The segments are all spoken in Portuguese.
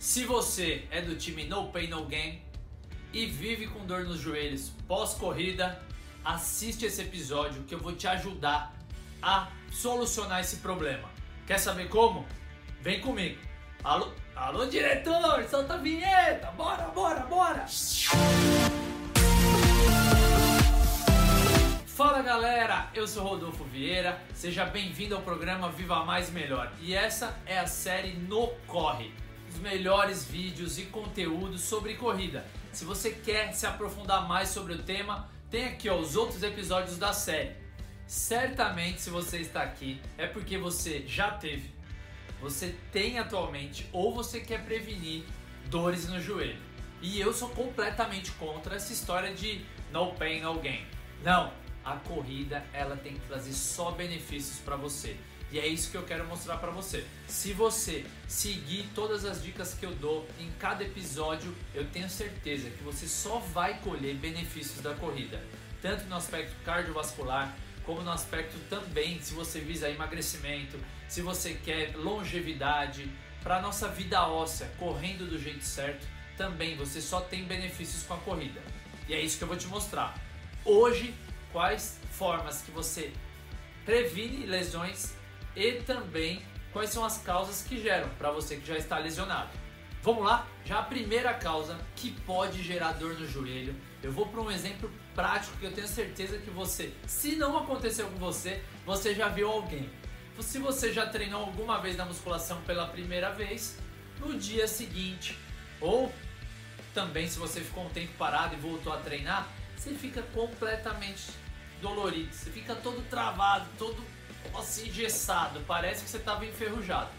Se você é do time No Pain No Gain e vive com dor nos joelhos pós-corrida, assiste esse episódio que eu vou te ajudar a solucionar esse problema. Quer saber como? Vem comigo. Alô, alô diretor, solta a vinheta. Bora, bora, bora. Fala galera, eu sou Rodolfo Vieira, seja bem-vindo ao programa Viva Mais Melhor e essa é a série No Corre, os melhores vídeos e conteúdos sobre corrida. Se você quer se aprofundar mais sobre o tema, tem aqui ó, os outros episódios da série. Certamente, se você está aqui, é porque você já teve, você tem atualmente ou você quer prevenir dores no joelho. E eu sou completamente contra essa história de no pain, no gain. Não, a corrida ela tem que trazer só benefícios para você. E é isso que eu quero mostrar para você. Se você seguir todas as dicas que eu dou em cada episódio, eu tenho certeza que você só vai colher benefícios da corrida, tanto no aspecto cardiovascular, como no aspecto também se você visa emagrecimento, se você quer longevidade, para nossa vida óssea, correndo do jeito certo, também você só tem benefícios com a corrida. E é isso que eu vou te mostrar. Hoje quais formas que você previne lesões e também quais são as causas que geram para você que já está lesionado. Vamos lá? Já a primeira causa que pode gerar dor no joelho, eu vou para um exemplo prático que eu tenho certeza que você, se não aconteceu com você, você já viu alguém. Se você já treinou alguma vez na musculação pela primeira vez, no dia seguinte, ou também se você ficou um tempo parado e voltou a treinar, você fica completamente dolorido, você fica todo travado, todo assim engessado, parece que você estava enferrujado.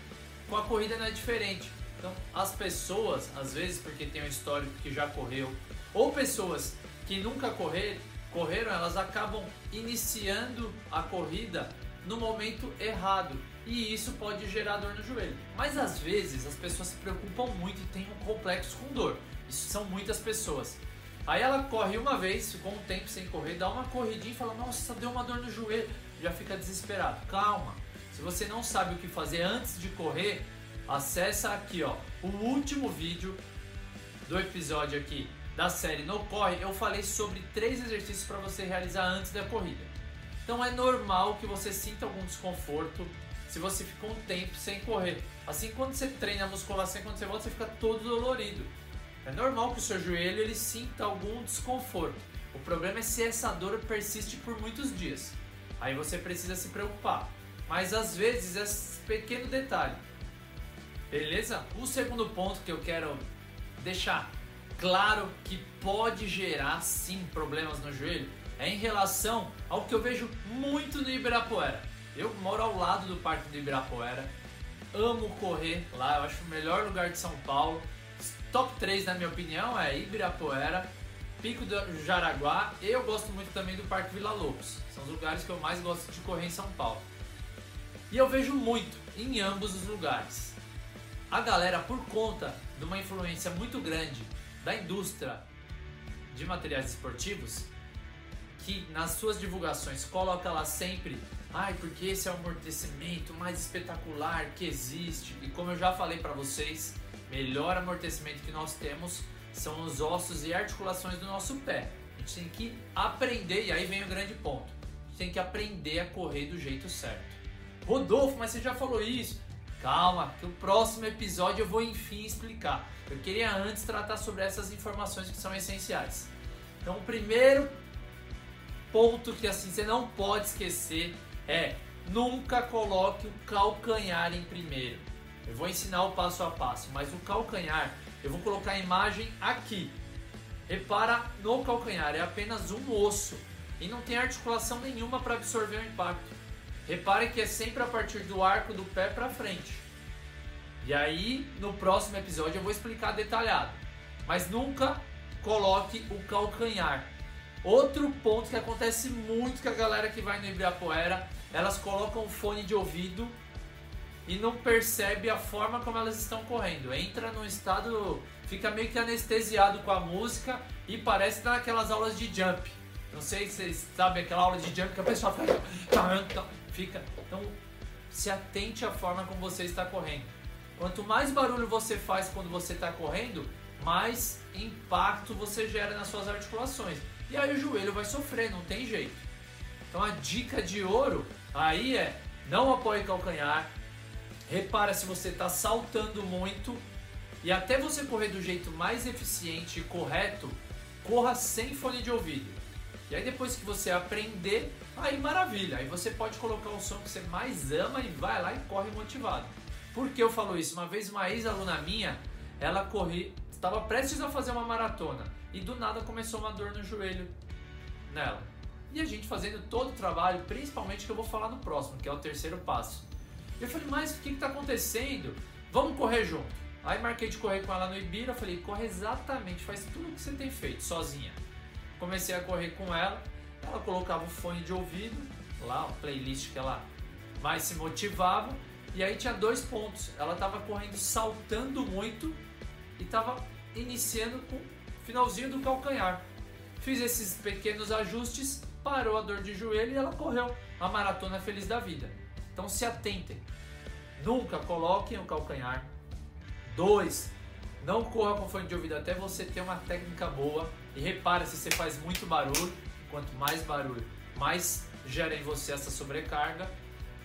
Com a corrida não é diferente. Então, as pessoas, às vezes porque tem um histórico que já correu, ou pessoas que nunca correr, correram, elas acabam iniciando a corrida no momento errado. E isso pode gerar dor no joelho. Mas às vezes as pessoas se preocupam muito e têm um complexo com dor. Isso são muitas pessoas. Aí ela corre uma vez, ficou um tempo sem correr, dá uma corridinha e fala: Nossa, deu uma dor no joelho. Já fica desesperado. Calma. Se você não sabe o que fazer antes de correr, acessa aqui, ó, o último vídeo do episódio aqui da série No Corre. Eu falei sobre três exercícios para você realizar antes da corrida. Então é normal que você sinta algum desconforto se você ficou um tempo sem correr. Assim, quando você treina a musculação, quando você volta, você fica todo dolorido. É normal que o seu joelho ele sinta algum desconforto. O problema é se essa dor persiste por muitos dias. Aí você precisa se preocupar. Mas às vezes é esse pequeno detalhe. Beleza? O segundo ponto que eu quero deixar claro que pode gerar sim problemas no joelho é em relação ao que eu vejo muito no Ibirapuera. Eu moro ao lado do Parque do Ibirapuera, amo correr lá, eu acho o melhor lugar de São Paulo. Top 3, na minha opinião, é Ibirapuera, Pico do Jaraguá eu gosto muito também do Parque Vila Lobos. São os lugares que eu mais gosto de correr em São Paulo. E eu vejo muito em ambos os lugares. A galera, por conta de uma influência muito grande da indústria de materiais esportivos, que nas suas divulgações coloca lá sempre, ai, porque esse é o amortecimento mais espetacular que existe. E como eu já falei para vocês, melhor amortecimento que nós temos são os ossos e articulações do nosso pé. A gente tem que aprender, e aí vem o grande ponto. A gente tem que aprender a correr do jeito certo. Rodolfo, mas você já falou isso. Calma, que o próximo episódio eu vou enfim explicar. Eu queria antes tratar sobre essas informações que são essenciais. Então, o primeiro ponto que assim você não pode esquecer é nunca coloque o calcanhar em primeiro. Eu vou ensinar o passo a passo, mas o calcanhar, eu vou colocar a imagem aqui. Repara no calcanhar, é apenas um osso e não tem articulação nenhuma para absorver o impacto. Repare que é sempre a partir do arco do pé para frente. E aí, no próximo episódio eu vou explicar detalhado. Mas nunca coloque o calcanhar. Outro ponto que acontece muito com a galera que vai no Ibirapuera, elas colocam o fone de ouvido e não percebe a forma como elas estão correndo. Entra num estado, fica meio que anestesiado com a música e parece naquelas aulas de jump. Não sei se vocês sabem aquela aula de jump que a pessoa fica, fica. Então, se atente à forma como você está correndo. Quanto mais barulho você faz quando você está correndo, mais impacto você gera nas suas articulações. E aí o joelho vai sofrer, não tem jeito. Então a dica de ouro aí é não apoie calcanhar. Repara se você está saltando muito e até você correr do jeito mais eficiente e correto, corra sem fone de ouvido. E aí depois que você aprender, aí maravilha, aí você pode colocar o som que você mais ama e vai lá e corre motivado. Por que eu falo isso? Uma vez uma ex-aluna minha, ela corri, estava prestes a fazer uma maratona e do nada começou uma dor no joelho nela. E a gente fazendo todo o trabalho, principalmente que eu vou falar no próximo, que é o terceiro passo. Eu falei, mas o que está acontecendo? Vamos correr junto. Aí marquei de correr com ela no Ibira, falei, corre exatamente, faz tudo o que você tem feito, sozinha. Comecei a correr com ela, ela colocava o fone de ouvido, lá, a playlist que ela mais se motivava, e aí tinha dois pontos. Ela estava correndo saltando muito e estava iniciando com o finalzinho do calcanhar. Fiz esses pequenos ajustes, parou a dor de joelho e ela correu a maratona feliz da vida. Então se atentem. Nunca coloquem o calcanhar Dois, não corra com fone de ouvido até você ter uma técnica boa. E repare se você faz muito barulho. Quanto mais barulho, mais gera em você essa sobrecarga.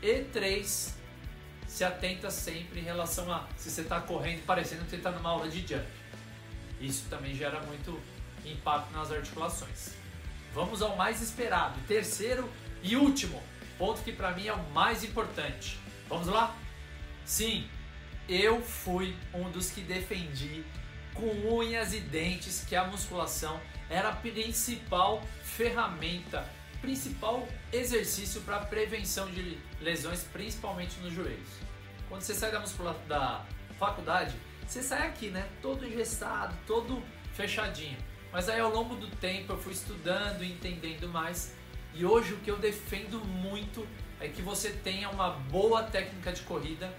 E três, se atenta sempre em relação a se você está correndo parecendo que você está numa aula de jump. Isso também gera muito impacto nas articulações. Vamos ao mais esperado, terceiro e último ponto que para mim é o mais importante. Vamos lá? Sim, eu fui um dos que defendi com unhas e dentes que a musculação era a principal ferramenta, principal exercício para prevenção de lesões, principalmente nos joelhos. Quando você sai da da faculdade, você sai aqui, né? Todo engessado, todo fechadinho. Mas aí ao longo do tempo eu fui estudando e entendendo mais. E hoje o que eu defendo muito é que você tenha uma boa técnica de corrida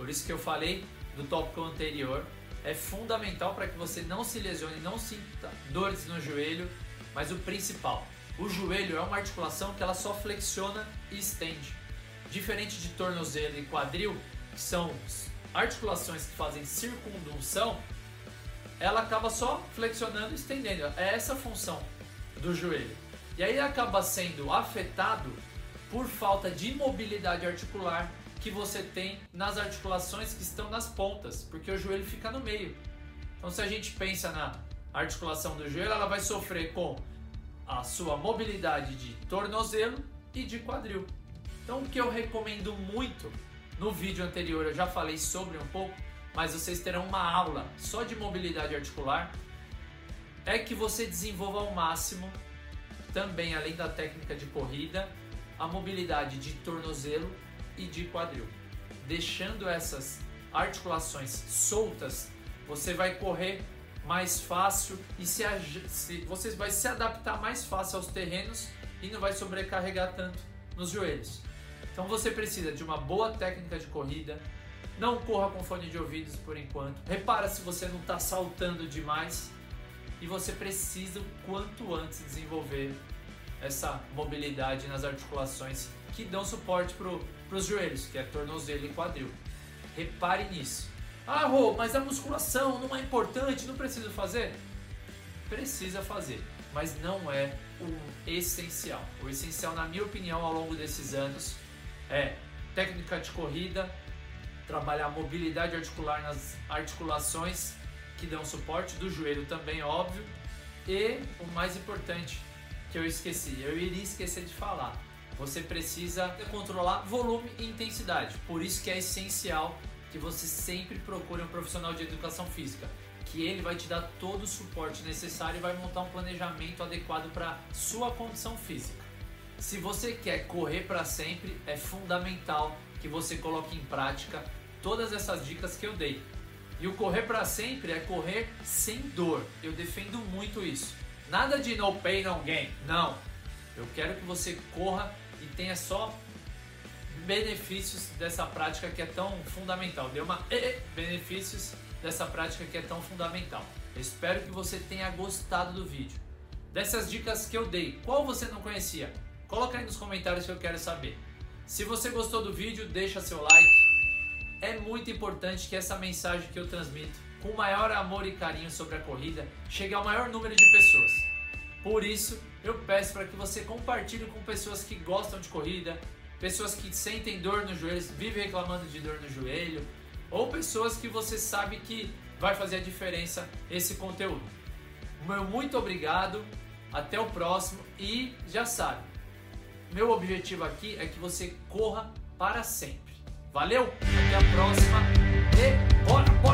por isso que eu falei do tópico anterior, é fundamental para que você não se lesione, não sinta dores no joelho, mas o principal, o joelho é uma articulação que ela só flexiona e estende. Diferente de tornozelo e quadril, que são articulações que fazem circundução, ela acaba só flexionando e estendendo. É essa a função do joelho. E aí acaba sendo afetado por falta de mobilidade articular, que você tem nas articulações que estão nas pontas, porque o joelho fica no meio. Então, se a gente pensa na articulação do joelho, ela vai sofrer com a sua mobilidade de tornozelo e de quadril. Então, o que eu recomendo muito, no vídeo anterior eu já falei sobre um pouco, mas vocês terão uma aula só de mobilidade articular, é que você desenvolva ao máximo, também além da técnica de corrida, a mobilidade de tornozelo e de quadril. Deixando essas articulações soltas, você vai correr mais fácil e se, se, você vai se adaptar mais fácil aos terrenos e não vai sobrecarregar tanto nos joelhos. Então você precisa de uma boa técnica de corrida, não corra com fone de ouvidos por enquanto. Repara se você não está saltando demais e você precisa quanto antes desenvolver essa mobilidade nas articulações que dão suporte para os joelhos, que é tornozelo e quadril. Repare nisso. Ah, Rô, mas a musculação não é importante, não preciso fazer? Precisa fazer, mas não é o essencial. O essencial, na minha opinião, ao longo desses anos, é técnica de corrida, trabalhar mobilidade articular nas articulações que dão suporte, do joelho também, óbvio, e o mais importante que eu esqueci, eu iria esquecer de falar, você precisa controlar volume e intensidade. Por isso que é essencial que você sempre procure um profissional de educação física, que ele vai te dar todo o suporte necessário e vai montar um planejamento adequado para sua condição física. Se você quer correr para sempre, é fundamental que você coloque em prática todas essas dicas que eu dei. E o correr para sempre é correr sem dor. Eu defendo muito isso. Nada de no pain, no gain. Não. Eu quero que você corra e tenha só benefícios dessa prática que é tão fundamental. Deu uma benefícios dessa prática que é tão fundamental. Espero que você tenha gostado do vídeo. Dessas dicas que eu dei, qual você não conhecia? Coloca aí nos comentários que eu quero saber. Se você gostou do vídeo, deixa seu like. É muito importante que essa mensagem que eu transmito com o maior amor e carinho sobre a corrida chegue ao maior número de pessoas. Por isso, eu peço para que você compartilhe com pessoas que gostam de corrida, pessoas que sentem dor nos joelhos, vivem reclamando de dor no joelho, ou pessoas que você sabe que vai fazer a diferença esse conteúdo. Meu muito obrigado, até o próximo e já sabe, meu objetivo aqui é que você corra para sempre. Valeu, até a próxima e bora, bora!